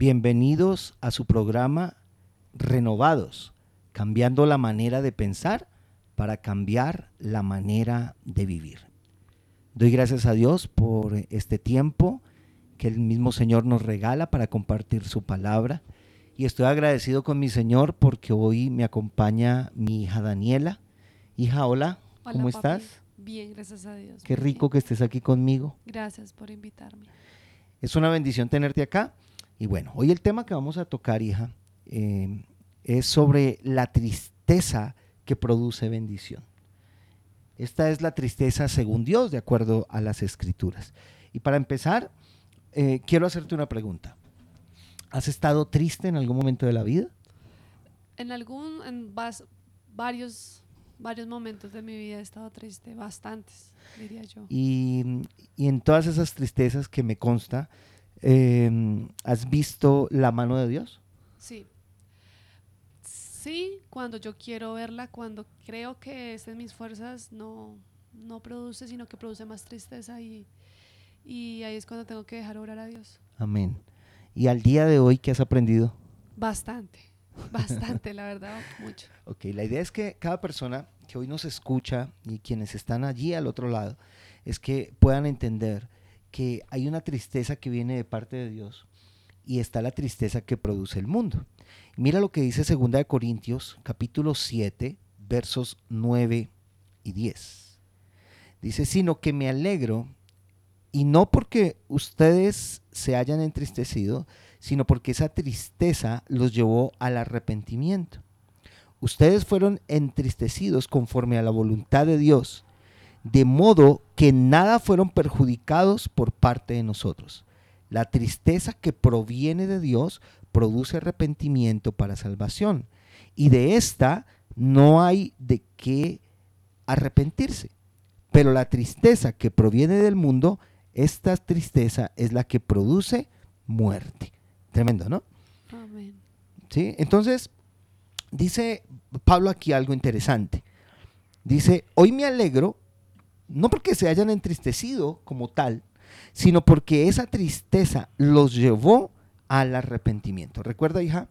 Bienvenidos a su programa Renovados, cambiando la manera de pensar para cambiar la manera de vivir. Doy gracias a Dios por este tiempo que el mismo Señor nos regala para compartir su palabra. Y estoy agradecido con mi Señor porque hoy me acompaña mi hija Daniela. Hija, hola, ¿cómo estás? Bien, gracias a Dios. Qué rico que estés aquí conmigo. Gracias por invitarme. Es una bendición tenerte acá. Y bueno, hoy el tema que vamos a tocar, hija, eh, es sobre la tristeza que produce bendición. Esta es la tristeza según Dios, de acuerdo a las escrituras. Y para empezar, eh, quiero hacerte una pregunta. ¿Has estado triste en algún momento de la vida? En algún, en varios, varios momentos de mi vida he estado triste, bastantes, diría yo. Y, y en todas esas tristezas que me consta, Em, ¿has visto la mano de Dios? Sí. Sí, cuando yo quiero verla, cuando creo que es en mis fuerzas, no, no produce, sino que produce más tristeza y, y ahí es cuando tengo que dejar orar a Dios. Amén. ¿Y al día de hoy qué has aprendido? Bastante, bastante, la verdad, mucho. Ok, la idea es que cada persona que hoy nos escucha y quienes están allí al otro lado, es que puedan entender que hay una tristeza que viene de parte de Dios y está la tristeza que produce el mundo. Mira lo que dice 2 Corintios capítulo 7 versos 9 y 10. Dice, sino que me alegro y no porque ustedes se hayan entristecido, sino porque esa tristeza los llevó al arrepentimiento. Ustedes fueron entristecidos conforme a la voluntad de Dios de modo que nada fueron perjudicados por parte de nosotros. La tristeza que proviene de Dios produce arrepentimiento para salvación, y de esta no hay de qué arrepentirse. Pero la tristeza que proviene del mundo, esta tristeza es la que produce muerte. Tremendo, ¿no? Amén. ¿Sí? Entonces, dice Pablo aquí algo interesante. Dice, hoy me alegro no porque se hayan entristecido como tal, sino porque esa tristeza los llevó al arrepentimiento. Recuerda, hija,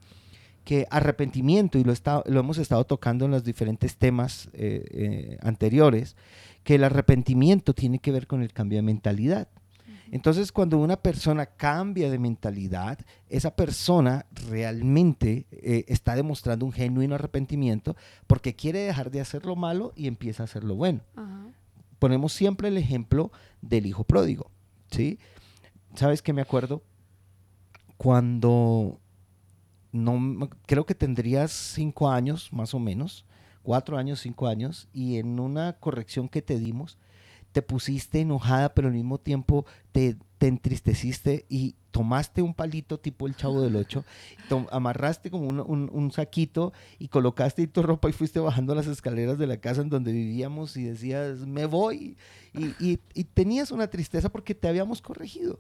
que arrepentimiento, y lo, lo hemos estado tocando en los diferentes temas eh, eh, anteriores, que el arrepentimiento tiene que ver con el cambio de mentalidad. Entonces, cuando una persona cambia de mentalidad, esa persona realmente eh, está demostrando un genuino arrepentimiento porque quiere dejar de hacer lo malo y empieza a hacer lo bueno ponemos siempre el ejemplo del hijo pródigo, ¿sí? ¿Sabes qué me acuerdo? Cuando no creo que tendrías cinco años más o menos, cuatro años, cinco años, y en una corrección que te dimos, te pusiste enojada, pero al mismo tiempo te, te entristeciste y tomaste un palito tipo el chavo del ocho, amarraste como un, saquito y colocaste tu ropa y fuiste bajando las escaleras de la casa en donde vivíamos y decías, me voy. Y, tenías una tristeza porque te habíamos corregido.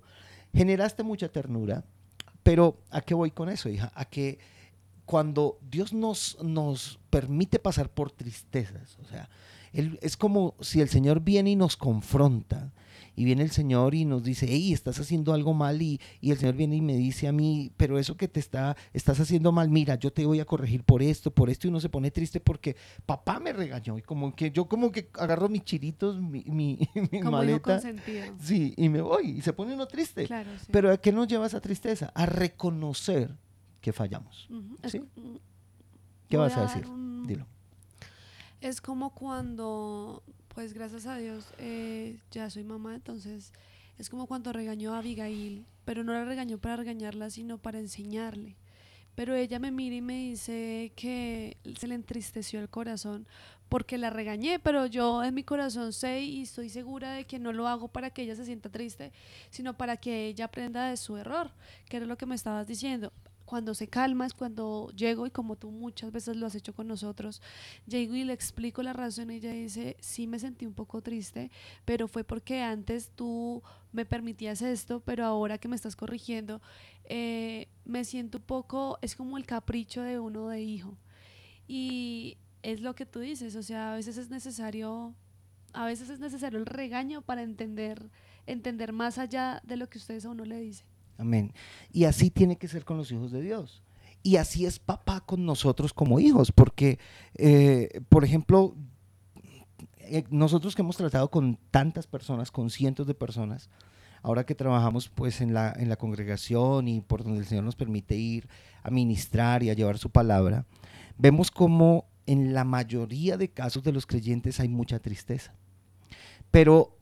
Generaste mucha ternura, pero ¿a qué voy con eso, hija? A que cuando Dios nos, nos permite pasar por tristezas, o sea, es como si el Señor viene y nos confronta y viene el Señor y nos dice, hey, estás haciendo algo mal y, el Señor viene y me dice a mí, pero eso que te está, estás haciendo mal, mira, yo te voy a corregir por esto, por esto y uno se pone triste porque papá me regañó y como que yo como que agarro mis chiritos, mi, mi, maleta. Sí, y me voy y se pone uno triste. Pero ¿a qué nos lleva esa tristeza? A reconocer que fallamos. ¿Qué vas a, decir? Dilo. Es como cuando pues gracias a Dios eh, ya soy mamá, entonces es como cuando regañó a Abigail, pero no la regañó para regañarla, sino para enseñarle. Pero ella me mira y me dice que se le entristeció el corazón porque la regañé, pero yo en mi corazón sé y estoy segura de que no lo hago para que ella se sienta triste, sino para que ella aprenda de su error, que era lo que me estabas diciendo cuando se calma es cuando llego y como tú muchas veces lo has hecho con nosotros, llego y le explico la razón y ella dice, sí me sentí un poco triste, pero fue porque antes tú me permitías esto, pero ahora que me estás corrigiendo, eh, me siento un poco, es como el capricho de uno de hijo. Y es lo que tú dices, o sea, a veces es necesario, a veces es necesario el regaño para entender, entender más allá de lo que ustedes a uno le dicen. Amén. Y así tiene que ser con los hijos de Dios. Y así es papá con nosotros como hijos, porque, eh, por ejemplo, eh, nosotros que hemos tratado con tantas personas, con cientos de personas, ahora que trabajamos pues en la, en la congregación y por donde el Señor nos permite ir a ministrar y a llevar su palabra, vemos como en la mayoría de casos de los creyentes hay mucha tristeza. Pero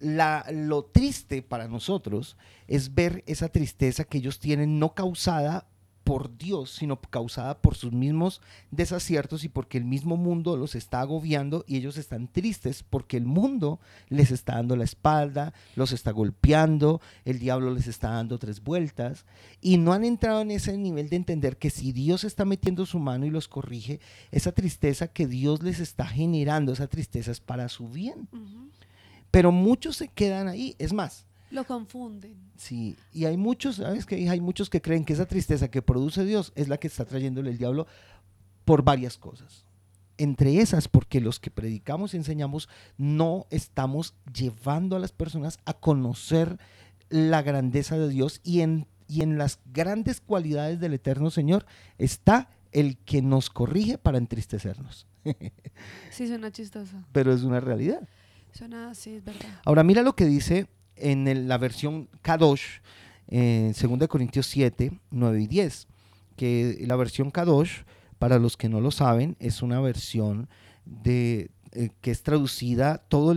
lo triste para nosotros es ver esa tristeza que ellos tienen no causada por Dios, sino causada por sus mismos desaciertos y porque el mismo mundo los está agobiando y ellos están tristes porque el mundo les está dando la espalda, los está golpeando, el diablo les está dando tres vueltas y no han entrado en ese nivel de entender que si Dios está metiendo su mano y los corrige, esa tristeza que Dios les está generando, esa tristeza es para su bien. Pero muchos se quedan ahí, es más, lo confunden. Sí, y hay muchos, ¿sabes que Hay muchos que creen que esa tristeza que produce Dios es la que está trayéndole el diablo por varias cosas. Entre esas, porque los que predicamos y enseñamos no estamos llevando a las personas a conocer la grandeza de Dios y en, y en las grandes cualidades del eterno Señor está el que nos corrige para entristecernos. sí, suena chistoso. Pero es una realidad. Ahora mira lo que dice en la versión Kadosh, en 2 Corintios 7, 9 y 10, que la versión Kadosh, para los que no lo saben, es una versión de, eh, que es traducida todo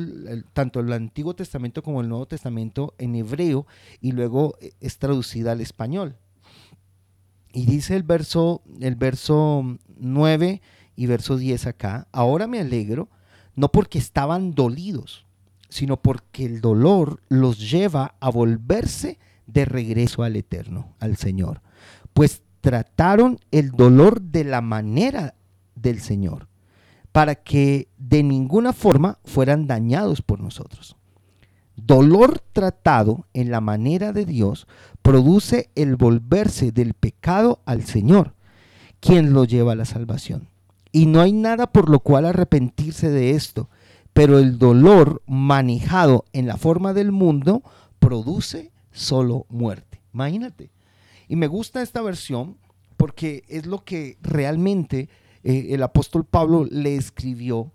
tanto el Antiguo Testamento como el Nuevo Testamento en hebreo y luego eh, es traducida al español. Y dice el verso, el verso 9 y verso 10 acá, ahora me alegro, no porque estaban dolidos, sino porque el dolor los lleva a volverse de regreso al Eterno, al Señor. Pues trataron el dolor de la manera del Señor, para que de ninguna forma fueran dañados por nosotros. Dolor tratado en la manera de Dios produce el volverse del pecado al Señor, quien lo lleva a la salvación. Y no hay nada por lo cual arrepentirse de esto, pero el dolor manejado en la forma del mundo produce solo muerte. Imagínate. Y me gusta esta versión porque es lo que realmente eh, el apóstol Pablo le escribió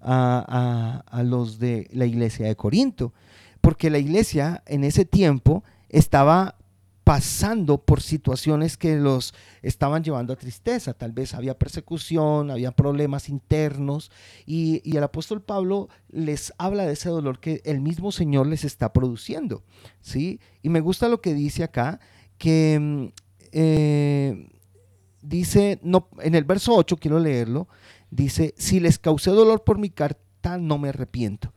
a, a los de la iglesia de Corinto. Porque la iglesia en ese tiempo estaba pasando por situaciones que los estaban llevando a tristeza. Tal vez había persecución, había problemas internos y, el apóstol Pablo les habla de ese dolor que el mismo Señor les está produciendo. ¿sí? Y me gusta lo que dice acá, que mm, eh, dice, no, en el verso 8, quiero leerlo, dice, si les causé dolor por mi carta, no me arrepiento,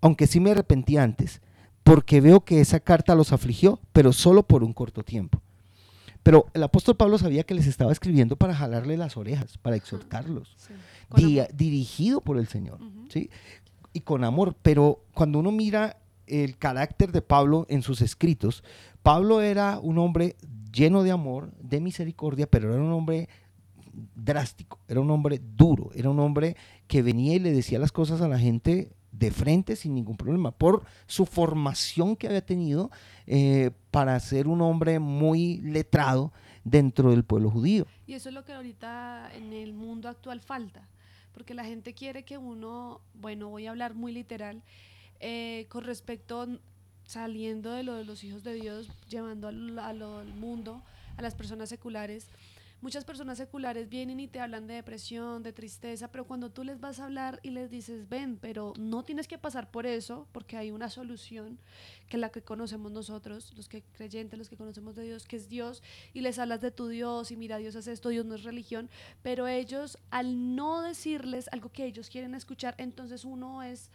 aunque sí me arrepentí antes porque veo que esa carta los afligió, pero solo por un corto tiempo. Pero el apóstol Pablo sabía que les estaba escribiendo para jalarle las orejas, para exhortarlos, dirigido por el Señor, ¿sí? Y con amor. Pero cuando uno mira el carácter de Pablo en sus escritos, Pablo era un hombre lleno de amor, de misericordia, pero era un hombre drástico, era un hombre duro, era un hombre que venía y le decía las cosas a la gente de frente sin ningún problema, por su formación que había tenido eh, para ser un hombre muy letrado dentro del pueblo judío. Y eso es lo que ahorita en el mundo actual falta, porque la gente quiere que uno, bueno, voy a hablar muy literal, eh, con respecto saliendo de lo de los hijos de Dios, llevando al mundo, a las personas seculares, Muchas personas seculares vienen y te hablan de depresión, de tristeza, pero cuando tú les vas a hablar y les dices, ven, pero no tienes que pasar por eso, porque hay una solución, que es la que conocemos nosotros, los que creyentes, los que conocemos de Dios, que es Dios, y les hablas de tu Dios, y mira, Dios hace esto, Dios no es religión, pero ellos, al no decirles algo que ellos quieren escuchar, entonces uno es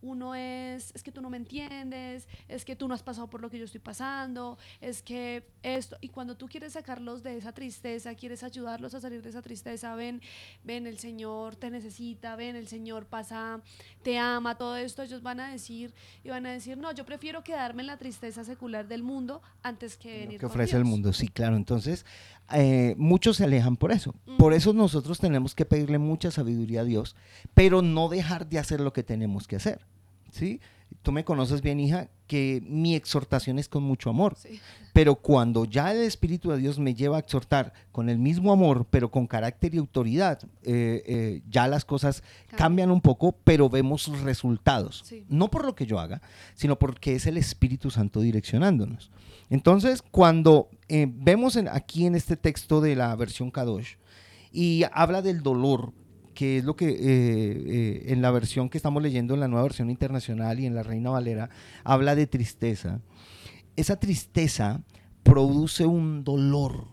uno es, es que tú no me entiendes, es que tú no has pasado por lo que yo estoy pasando, es que esto, y cuando tú quieres sacarlos de esa tristeza, quieres ayudarlos a salir de esa tristeza, ven, ven, el Señor te necesita, ven, el Señor pasa, te ama, todo esto, ellos van a decir, y van a decir, no, yo prefiero quedarme en la tristeza secular del mundo antes que venir. que ofrece el mundo, sí, claro, entonces eh, muchos se alejan por eso, por eso nosotros tenemos que pedirle mucha sabiduría a Dios, pero no dejar de hacer lo que tenemos que hacer. ¿Sí? Tú me conoces bien, hija, que mi exhortación es con mucho amor. Sí. Pero cuando ya el Espíritu de Dios me lleva a exhortar con el mismo amor, pero con carácter y autoridad, eh, eh, ya las cosas cambian un poco, pero vemos resultados. Sí. No por lo que yo haga, sino porque es el Espíritu Santo direccionándonos. Entonces, cuando eh, vemos en- aquí en este texto de la versión Kadosh, y habla del dolor, que es lo que eh, eh, en la versión que estamos leyendo en la nueva versión internacional y en la Reina Valera, habla de tristeza. Esa tristeza produce un dolor.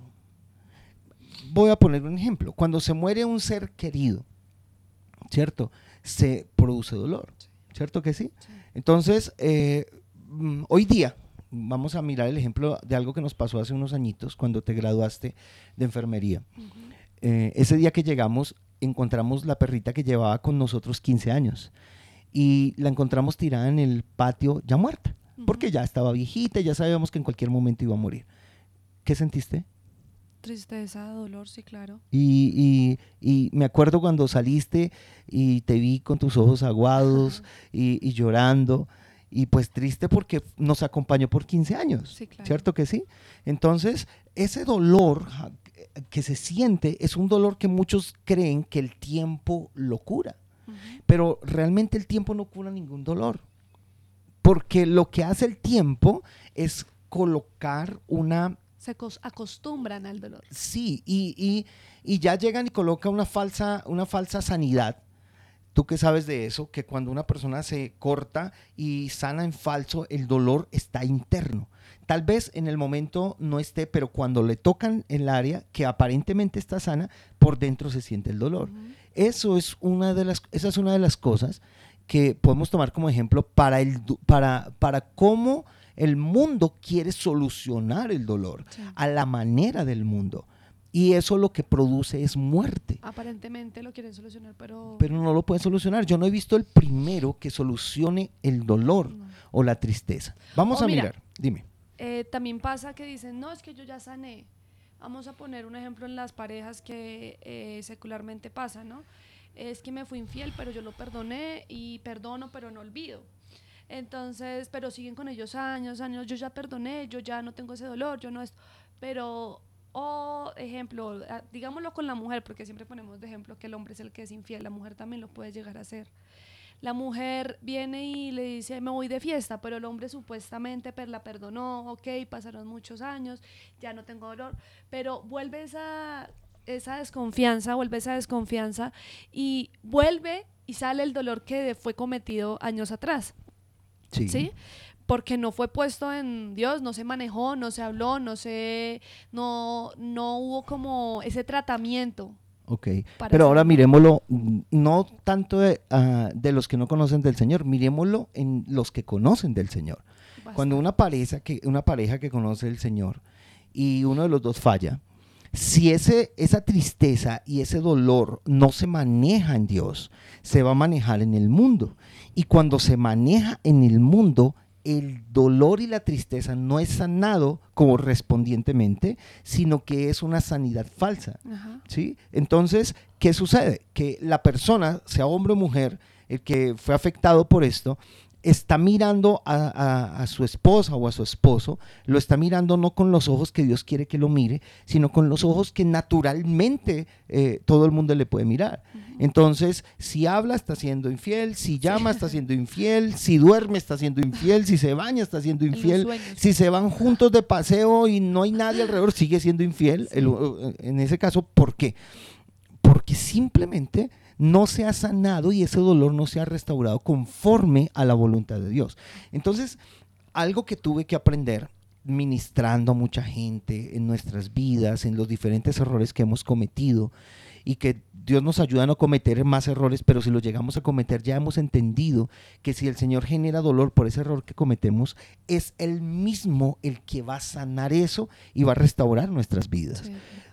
Voy a poner un ejemplo. Cuando se muere un ser querido, ¿cierto? Se produce dolor, ¿cierto que sí? Sí. Entonces, eh, mm, hoy día, vamos a mirar el ejemplo de algo que nos pasó hace unos añitos cuando te graduaste de enfermería. Eh, ese día que llegamos, encontramos la perrita que llevaba con nosotros 15 años y la encontramos tirada en el patio ya muerta, porque ya estaba viejita, ya sabíamos que en cualquier momento iba a morir. ¿Qué sentiste? Tristeza, dolor, sí, claro. Y, y- y me acuerdo cuando saliste y te vi con tus ojos aguados y, y llorando y pues triste porque nos acompañó por 15 años, Sí, claro. ¿cierto que sí? Entonces, ese dolor que se siente es un dolor que muchos creen que el tiempo lo cura, pero realmente el tiempo no cura ningún dolor, porque lo que hace el tiempo es colocar una Se cos- acostumbran al dolor. Sí, y, y- y ya llegan y colocan una falsa, una falsa sanidad. Tú que sabes de eso, que cuando una persona se corta y sana en falso, el dolor está interno. Tal vez en el momento no esté, pero cuando le tocan el área que aparentemente está sana, por dentro se siente el dolor. Eso es una de las, esa es una de las cosas que podemos tomar como ejemplo para, el, para, para cómo el mundo quiere solucionar el dolor Sí. a la manera del mundo. Y eso lo que produce es muerte. Aparentemente lo quieren solucionar, pero... Pero no lo puede solucionar. Yo no he visto el primero que solucione el dolor no. o la tristeza. Vamos O a mira, mirar. Dime. Eh, también pasa que dicen, no, es que yo ya sané. Vamos a poner un ejemplo en las parejas que eh, secularmente pasa, ¿no? Es que me fui infiel, pero yo lo perdoné y perdono, pero no olvido. Entonces, pero siguen con ellos años, años, yo ya perdoné, yo ya no tengo ese dolor, yo no esto. Pero, o ejemplo, ah, digámoslo con la mujer, porque siempre ponemos de ejemplo que el hombre es el que es infiel, la mujer también lo puede llegar a ser. La mujer viene y le dice, me voy de fiesta, pero el hombre supuestamente per- la perdonó, ok, pasaron muchos años, ya no tengo dolor, pero vuelve esa, esa desconfianza, vuelve esa desconfianza y vuelve y sale el dolor que fue cometido años atrás, Sí. ¿sí? Porque no fue puesto en Dios, no se manejó, no se habló, no se, no, no hubo como ese tratamiento. Ok. Pero ahora miremoslo, no tanto de, ah, de los que no conocen del Señor, miremoslo en los que conocen del Señor. Cuando una pareja que, una pareja que conoce el Señor y uno de los dos falla, si ese, esa tristeza y ese dolor no se maneja en Dios, se va a manejar en el mundo. Y cuando se maneja en el mundo, el dolor y la tristeza no es sanado correspondientemente, sino que es una sanidad falsa. Ajá. ¿sí? Entonces, ¿qué sucede? Que la persona, sea hombre o mujer, el que fue afectado por esto, está mirando a, a- a su esposa o a su esposo, lo está mirando no con los ojos que Dios quiere que lo mire, sino con los ojos que naturalmente eh, todo el mundo le puede mirar. Entonces, si habla está siendo infiel, si llama está siendo infiel, si duerme está siendo infiel, si se baña está siendo infiel, si se van juntos de paseo y no hay nadie alrededor, sigue siendo infiel. El- en ese caso, ¿por qué? Porque simplemente no se ha sanado y ese dolor no se ha restaurado conforme a la voluntad de Dios. Entonces, algo que tuve que aprender ministrando a mucha gente en nuestras vidas, en los diferentes errores que hemos cometido y que Dios nos ayuda a no cometer más errores, pero si los llegamos a cometer ya hemos entendido que si el Señor genera dolor por ese error que cometemos, es Él mismo el que va a sanar eso y va a restaurar nuestras vidas.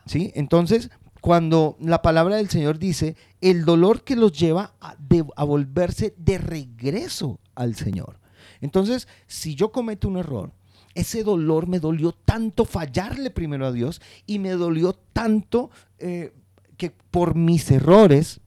¿sí? Entonces, cuando la palabra del Señor dice, el dolor que los lleva a, volverse de regreso al Señor. Entonces, si yo cometo un error, ese dolor me dolió tanto fallarle primero a Dios y me dolió tanto eh, que por mis errores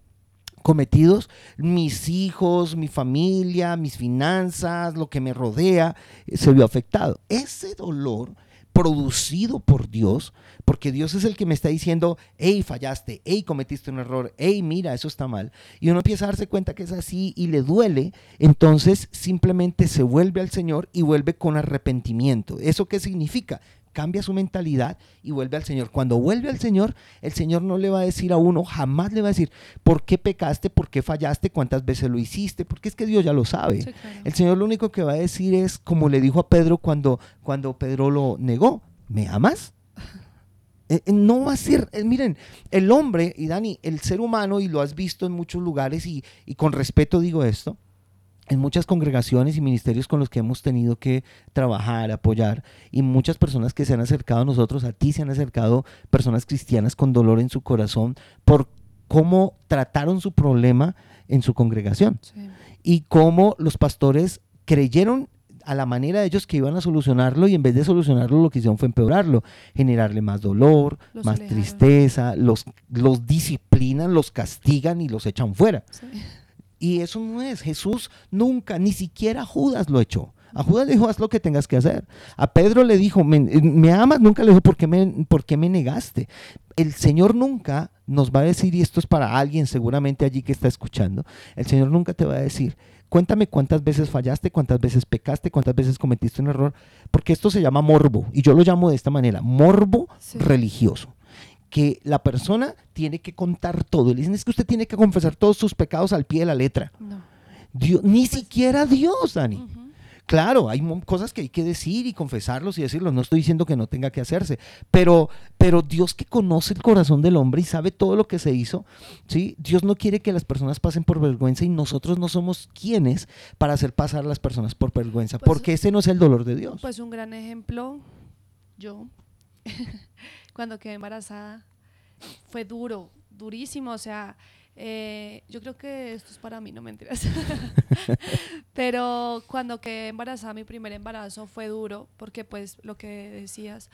cometidos, mis hijos, mi familia, mis finanzas, lo que me rodea, eh, se vio afectado. Ese dolor producido por Dios, porque Dios es el que me está diciendo, hey, fallaste, hey, cometiste un error, hey, mira, eso está mal. Y uno empieza a darse cuenta que es así y le duele, entonces simplemente se vuelve al Señor y vuelve con arrepentimiento. ¿Eso qué significa? Cambia su mentalidad y vuelve al Señor. Cuando vuelve al Señor, el Señor no le va a decir a uno, jamás le va a decir, ¿por qué pecaste? ¿Por qué fallaste? ¿Cuántas veces lo hiciste? Porque es que Dios ya lo sabe. El Señor lo único que va a decir es, como le dijo a Pedro cuando, cuando Pedro lo negó, ¿me amas? Eh, eh, no va a ser, eh, miren, el hombre, y Dani, el ser humano, y lo has visto en muchos lugares, y, y con respeto digo esto, en muchas congregaciones y ministerios con los que hemos tenido que trabajar, apoyar, y muchas personas que se han acercado a nosotros, a ti se han acercado personas cristianas con dolor en su corazón por cómo trataron su problema en su congregación y cómo los pastores creyeron a la manera de ellos que iban a solucionarlo y en vez de solucionarlo lo que hicieron fue empeorarlo, generarle más dolor, más tristeza, los, los disciplinan, los castigan y los echan fuera. Y eso no es. Jesús nunca, ni siquiera Judas lo echó. A Judas le dijo, haz lo que tengas que hacer. A Pedro le dijo, me, amas, nunca le dijo, ¿por qué, me, ¿por qué me negaste? El Señor nunca nos va a decir, y esto es para alguien seguramente allí que está escuchando, el Señor nunca te va a decir, cuéntame cuántas veces fallaste, cuántas veces pecaste, cuántas veces cometiste un error, porque esto se llama morbo, y yo lo llamo de esta manera, morbo religioso que la persona tiene que contar todo. Le dicen, es que usted tiene que confesar todos sus pecados al pie de la letra. No. Dios, ni pues siquiera Dios, Dani. Claro, hay cosas que hay que decir y confesarlos y decirlos. No estoy diciendo que no tenga que hacerse, pero, pero Dios que conoce el corazón del hombre y sabe todo lo que se hizo, ¿sí? Dios no quiere que las personas pasen por vergüenza y nosotros no somos quienes para hacer pasar a las personas por vergüenza, pues porque ese no es el dolor de Dios. Pues un gran ejemplo, yo, cuando quedé embarazada fue duro, durísimo, o sea, eh, yo creo que esto es para mí, no me mentiras. Pero cuando quedé embarazada, mi primer embarazo fue duro, porque pues lo que decías,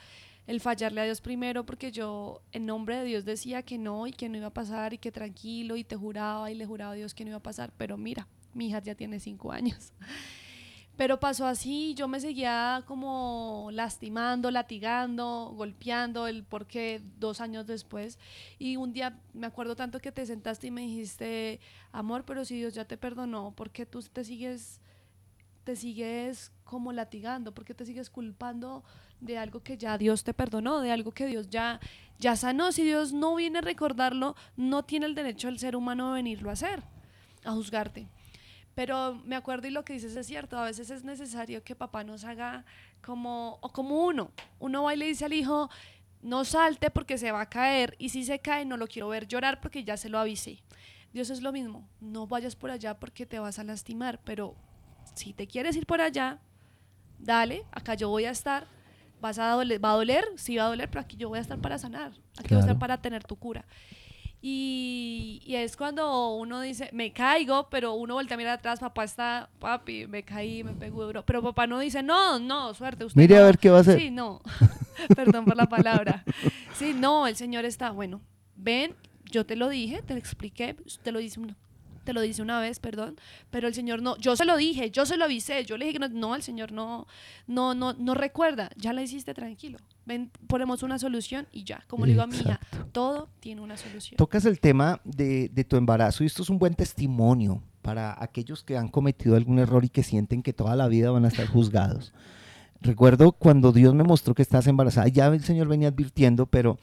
el fallarle a Dios primero, porque yo en nombre de Dios decía que no y que no iba a pasar y que tranquilo y te juraba y le juraba a Dios que no iba a pasar, pero mira, mi hija ya tiene cinco años. Pero pasó así, yo me seguía como lastimando, latigando, golpeando, el porqué dos años después. Y un día me acuerdo tanto que te sentaste y me dijiste, amor, pero si Dios ya te perdonó, ¿por qué tú te sigues, te sigues como latigando? ¿Por qué te sigues culpando de algo que ya Dios te perdonó, de algo que Dios ya, ya sanó? Si Dios no viene a recordarlo, no tiene el derecho el ser humano de venirlo a hacer, a juzgarte. Pero me acuerdo y lo que dices es cierto, a veces es necesario que papá nos haga como, o como uno, uno va y le dice al hijo, no salte porque se va a caer y si se cae no lo quiero ver llorar porque ya se lo avisé. Dios es lo mismo, no vayas por allá porque te vas a lastimar, pero si te quieres ir por allá, dale, acá yo voy a estar, vas a doler, va a doler, sí va a doler, pero aquí yo voy a estar para sanar, aquí voy a estar para tener tu cura. Y, es cuando uno dice, me caigo, pero uno voltea a mirar atrás, papá está, papi, me caí, me pegó duro. Pero papá no dice, no, no, suerte. Usted Mire a ver qué va a hacer. Sí, no. Perdón por la palabra. Sí, no, el Señor está, bueno, ven, yo te lo dije, te lo expliqué, te lo dice uno te lo dice una vez, perdón, pero el Señor no, yo se lo dije, yo se lo avisé, yo le dije que no, no el Señor no, no, no, no recuerda, ya la hiciste tranquilo, ven, ponemos una solución y ya, como le digo a mi hija, todo tiene una solución. Tocas el tema de, de tu embarazo y esto es un buen testimonio para aquellos que han cometido algún error y que sienten que toda la vida van a estar juzgados. Recuerdo cuando Dios me mostró que estás embarazada, ya el Señor venía advirtiendo, pero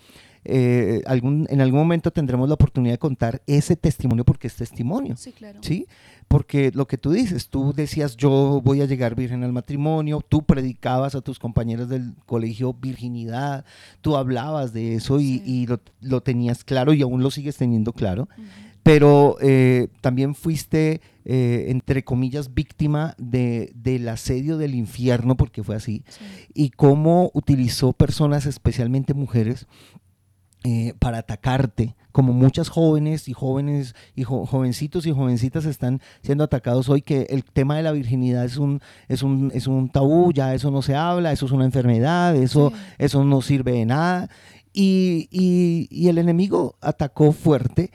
eh, algún, en algún momento tendremos la oportunidad de contar ese testimonio porque es testimonio. Sí, claro. ¿sí? Porque lo que tú dices, tú decías, yo voy a llegar virgen al matrimonio, tú predicabas a tus compañeros del colegio virginidad, tú hablabas de eso y, lo, tenías claro y aún lo sigues teniendo claro. Pero eh, también fuiste, eh, entre comillas, víctima de, del asedio del infierno, porque fue así, y cómo utilizó personas, especialmente mujeres, eh, para atacarte, como muchas jóvenes y jóvenes y jovencitos y jovencitas están siendo atacados hoy, que el tema de la virginidad es un, es un, es un tabú, ya eso no se habla, eso es una enfermedad, eso, eso no sirve de nada. Y, y, y el enemigo atacó fuerte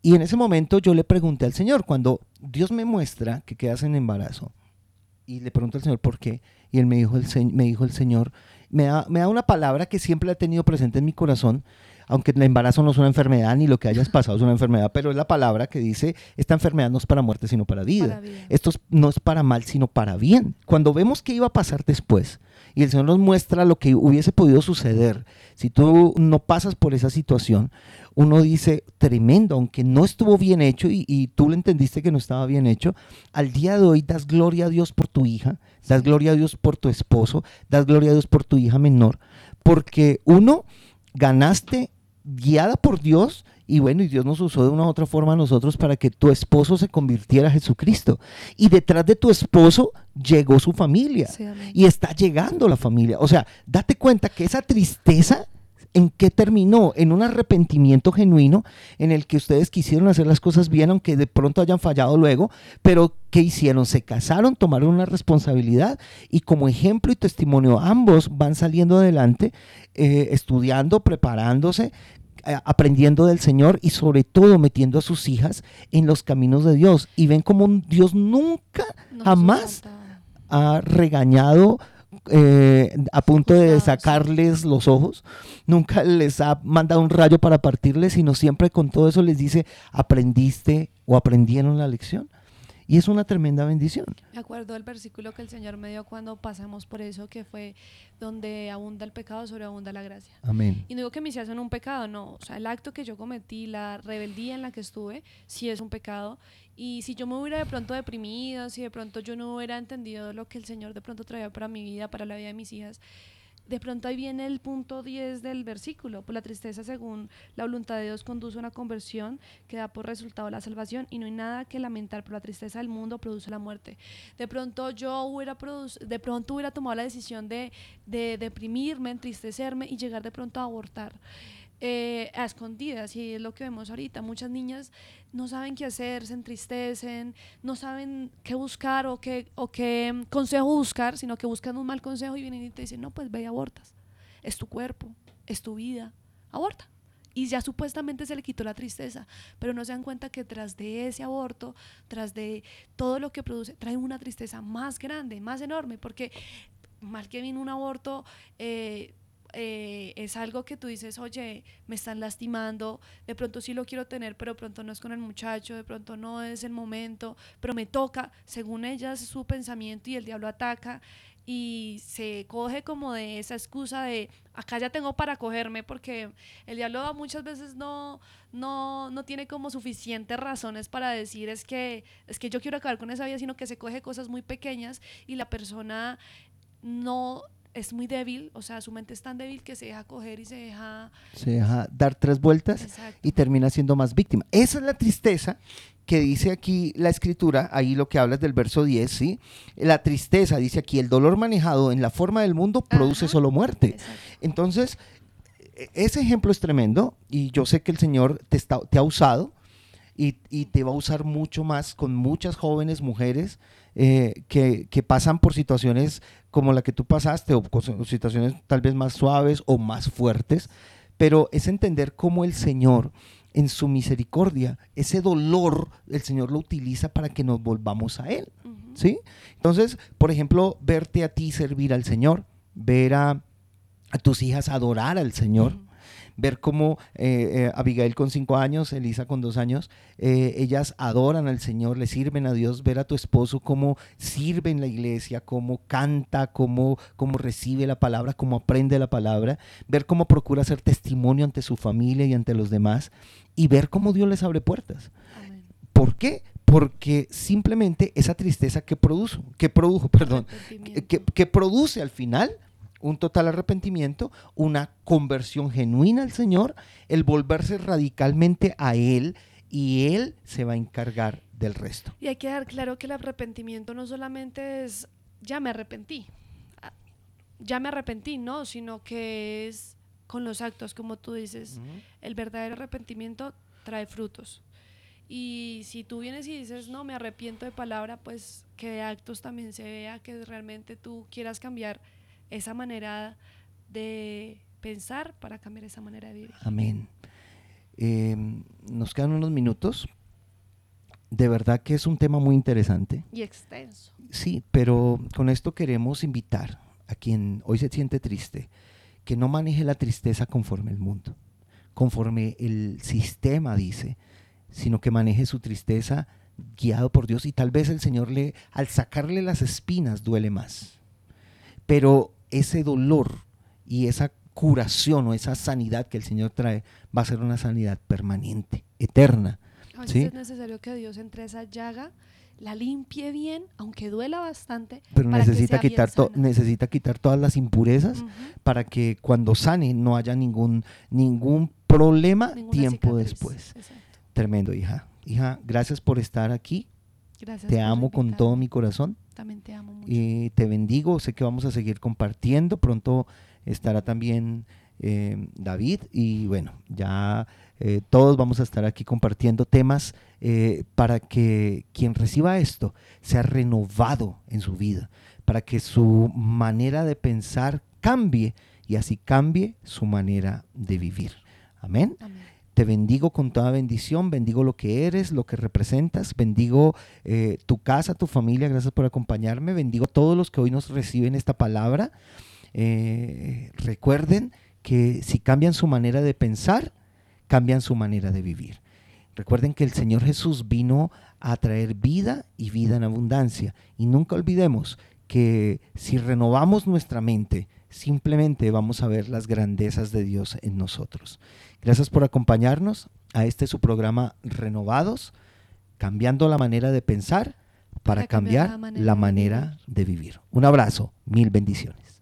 Y en ese momento yo le pregunté al Señor, cuando Dios me muestra que quedas en embarazo, y le pregunto al Señor por qué, y él me dijo el, me dijo el Señor, me da, me da una palabra que siempre ha tenido presente en mi corazón, aunque el embarazo no es una enfermedad, ni lo que hayas pasado es una enfermedad, pero es la palabra que dice, esta enfermedad no es para muerte, sino para vida. Esto no es para mal, sino para bien. Cuando vemos qué iba a pasar después, y el Señor nos muestra lo que hubiese podido suceder si tú no pasas por esa situación, uno dice, tremendo, aunque no estuvo bien hecho y, y, tú le entendiste que no estaba bien hecho, al día de hoy das gloria a Dios por tu hija, das gloria a Dios por tu esposo, das gloria a Dios por tu hija menor, porque uno, ganaste guiada por Dios y bueno, y Dios nos usó de una u otra forma a nosotros para que tu esposo se convirtiera a Jesucristo. Y detrás de tu esposo llegó su familia. y está llegando la familia. O sea, date cuenta que esa tristeza ¿En qué terminó? En un arrepentimiento genuino en el que ustedes quisieron hacer las cosas bien, aunque de pronto hayan fallado luego, pero ¿qué hicieron? Se casaron, tomaron una responsabilidad y como ejemplo y testimonio ambos van saliendo adelante, eh, estudiando, preparándose, aprendiendo del Señor y sobre todo metiendo a sus hijas en los caminos de Dios. Y ven como Dios nunca, jamás ha regañado eh, a punto de sacarles los ojos, nunca les ha mandado un rayo para partirles, sino siempre con todo eso les dice, aprendiste o aprendieron la lección. Y es una tremenda bendición. Me acuerdo del versículo que el Señor me dio cuando pasamos por eso, que fue donde abunda el pecado, sobreabunda la gracia. Amén. Y no digo que me hicieran un pecado, no. O sea, el acto que yo cometí, la rebeldía en la que estuve, sí es un pecado. Y si yo me hubiera de pronto deprimido, si de pronto yo no hubiera entendido lo que el Señor de pronto traía para mi vida, para la vida de mis hijas, de pronto ahí viene el punto 10 del versículo, por la tristeza según la voluntad de Dios conduce a una conversión que da por resultado la salvación y no hay nada que lamentar, por la tristeza del mundo produce la muerte. De pronto yo hubiera, de pronto hubiera tomado la decisión de, de deprimirme, entristecerme y llegar de pronto a abortar. Eh, a escondidas y es lo que vemos ahorita. Muchas niñas no saben qué hacer, se entristecen, no saben qué buscar o qué, o qué consejo buscar, sino que buscan un mal consejo y vienen y te dicen, no, pues ve y abortas. Es tu cuerpo, es tu vida, aborta. Y ya supuestamente se le quitó la tristeza, pero no se dan cuenta que tras de ese aborto, tras de todo lo que produce, trae una tristeza más grande, más enorme, porque mal que viene un aborto, eh, eh, es algo que tú dices, oye, me están lastimando, de pronto sí lo quiero tener, pero pronto no es con el muchacho, de pronto no es el momento, pero me toca, según ellas, su pensamiento y el diablo ataca y se coge como de esa excusa de acá ya tengo para cogerme porque el diablo muchas veces no, no, no tiene como suficientes razones para decir es que, es que yo quiero acabar con esa vida, sino que se coge cosas muy pequeñas y la persona no es muy débil, o sea, su mente es tan débil que se deja coger y se deja... Se deja dar tres vueltas y termina siendo más víctima. Esa es la tristeza que dice aquí la escritura, ahí lo que hablas del verso 10, ¿sí? La tristeza, dice aquí, el dolor manejado en la forma del mundo produce solo muerte. Entonces, e, ese ejemplo es tremendo y yo sé que el Señor te, está, te ha usado y, y, te va a usar mucho más con muchas jóvenes mujeres eh, que, que, pasan por situaciones como la que tú pasaste o situaciones tal vez más suaves o más fuertes, pero es entender cómo el Señor en su misericordia, ese dolor el Señor lo utiliza para que nos volvamos a Él. ¿sí? Entonces, por ejemplo, verte a ti servir al Señor, ver a, a tus hijas adorar al Señor ver cómo eh, eh, Abigail con cinco años, Elisa con dos años, eh, ellas adoran al Señor, le sirven a Dios, ver a tu esposo cómo sirve en la iglesia, cómo canta, cómo, cómo recibe la palabra, cómo aprende la palabra, ver cómo procura hacer testimonio ante su familia y ante los demás y ver cómo Dios les abre puertas. ¿Por qué? Porque simplemente esa tristeza que produjo, que produjo, perdón, que, que produce al final, un total arrepentimiento, una conversión genuina al Señor, el volverse radicalmente a Él y Él se va a encargar del resto. Y hay que dar claro que el arrepentimiento no solamente es ya me arrepentí, ah, ya me arrepentí, no, sino que es con los actos, como tú dices, el verdadero arrepentimiento trae frutos. Y si tú vienes y dices, no, me arrepiento de palabra, pues que de actos también se vea que realmente tú quieras cambiar esa manera de pensar para cambiar esa manera de vivir. Amén. Em, nos quedan unos minutos. De verdad que es un tema muy interesante. Y extenso. Sí, pero con esto queremos invitar a quien hoy se siente triste, que no maneje la tristeza conforme el mundo, conforme el sistema dice, sino que maneje su tristeza guiado por Dios y tal vez el Señor le, al sacarle las espinas duele más. Pero ese dolor y esa curación o esa sanidad que el Señor trae va a ser una sanidad permanente, eterna. A veces es necesario que Dios entre esa llaga, la limpie bien, aunque duela bastante. Pero necesita, quitar necesita quitar todas las impurezas para que cuando sane no haya ningún, ningún problema tiempo después. Tremendo, hija. Hija, gracias por estar aquí. Gracias te amo con todo mi corazón. También te amo mucho. Y te bendigo. Sé que vamos a seguir compartiendo. Pronto estará también eh, David. Y bueno, ya eh, todos vamos a estar aquí compartiendo temas eh, para que quien reciba esto sea renovado en su vida, para que su manera de pensar cambie y así cambie su manera de vivir. Amén. Amén. Te bendigo con toda bendición, bendigo lo que eres, lo que representas, bendigo eh, tu casa, tu familia, gracias por acompañarme, bendigo a todos los que hoy nos reciben esta palabra. Eh, recuerden que si cambian su manera de pensar, cambian su manera de vivir. Recuerden que el Señor Jesús vino a traer vida y vida en abundancia. Y nunca olvidemos que si renovamos nuestra mente, simplemente vamos a ver las grandezas de Dios en nosotros. Gracias por acompañarnos a este su programa Renovados, cambiando la manera de pensar para, cambiar, la manera de vivir. Un abrazo, mil bendiciones.